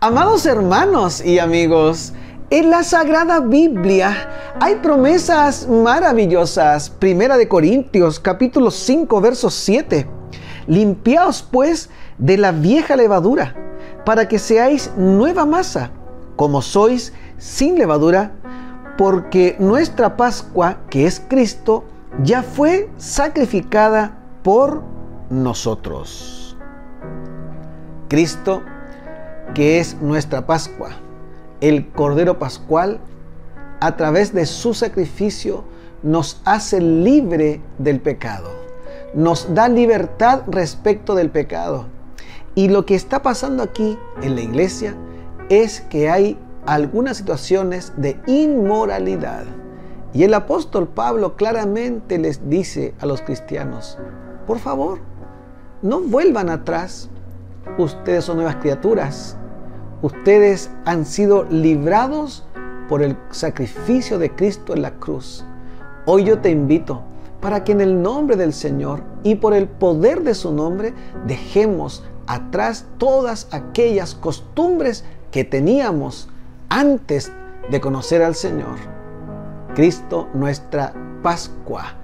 Amados hermanos y amigos, en la Sagrada Biblia hay promesas maravillosas. Primera de Corintios, capítulo 5, verso 7. Limpiaos pues de la vieja levadura, para que seáis nueva masa, como sois sin levadura, porque nuestra Pascua, que es Cristo, ya fue sacrificada por nosotros. Cristo que es nuestra Pascua, el Cordero Pascual, a través de su sacrificio nos hace libre del pecado, nos da libertad respecto del pecado. Y lo que está pasando aquí en la iglesia es que hay algunas situaciones de inmoralidad. Y el apóstol Pablo claramente les dice a los cristianos, por favor, no vuelvan atrás, ustedes son nuevas criaturas. Ustedes han sido librados por el sacrificio de Cristo en la cruz. Hoy yo te invito para que en el nombre del Señor y por el poder de su nombre dejemos atrás todas aquellas costumbres que teníamos antes de conocer al Señor. Cristo, nuestra Pascua,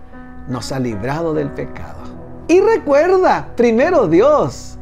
nos ha librado del pecado. Y recuerda, primero Dios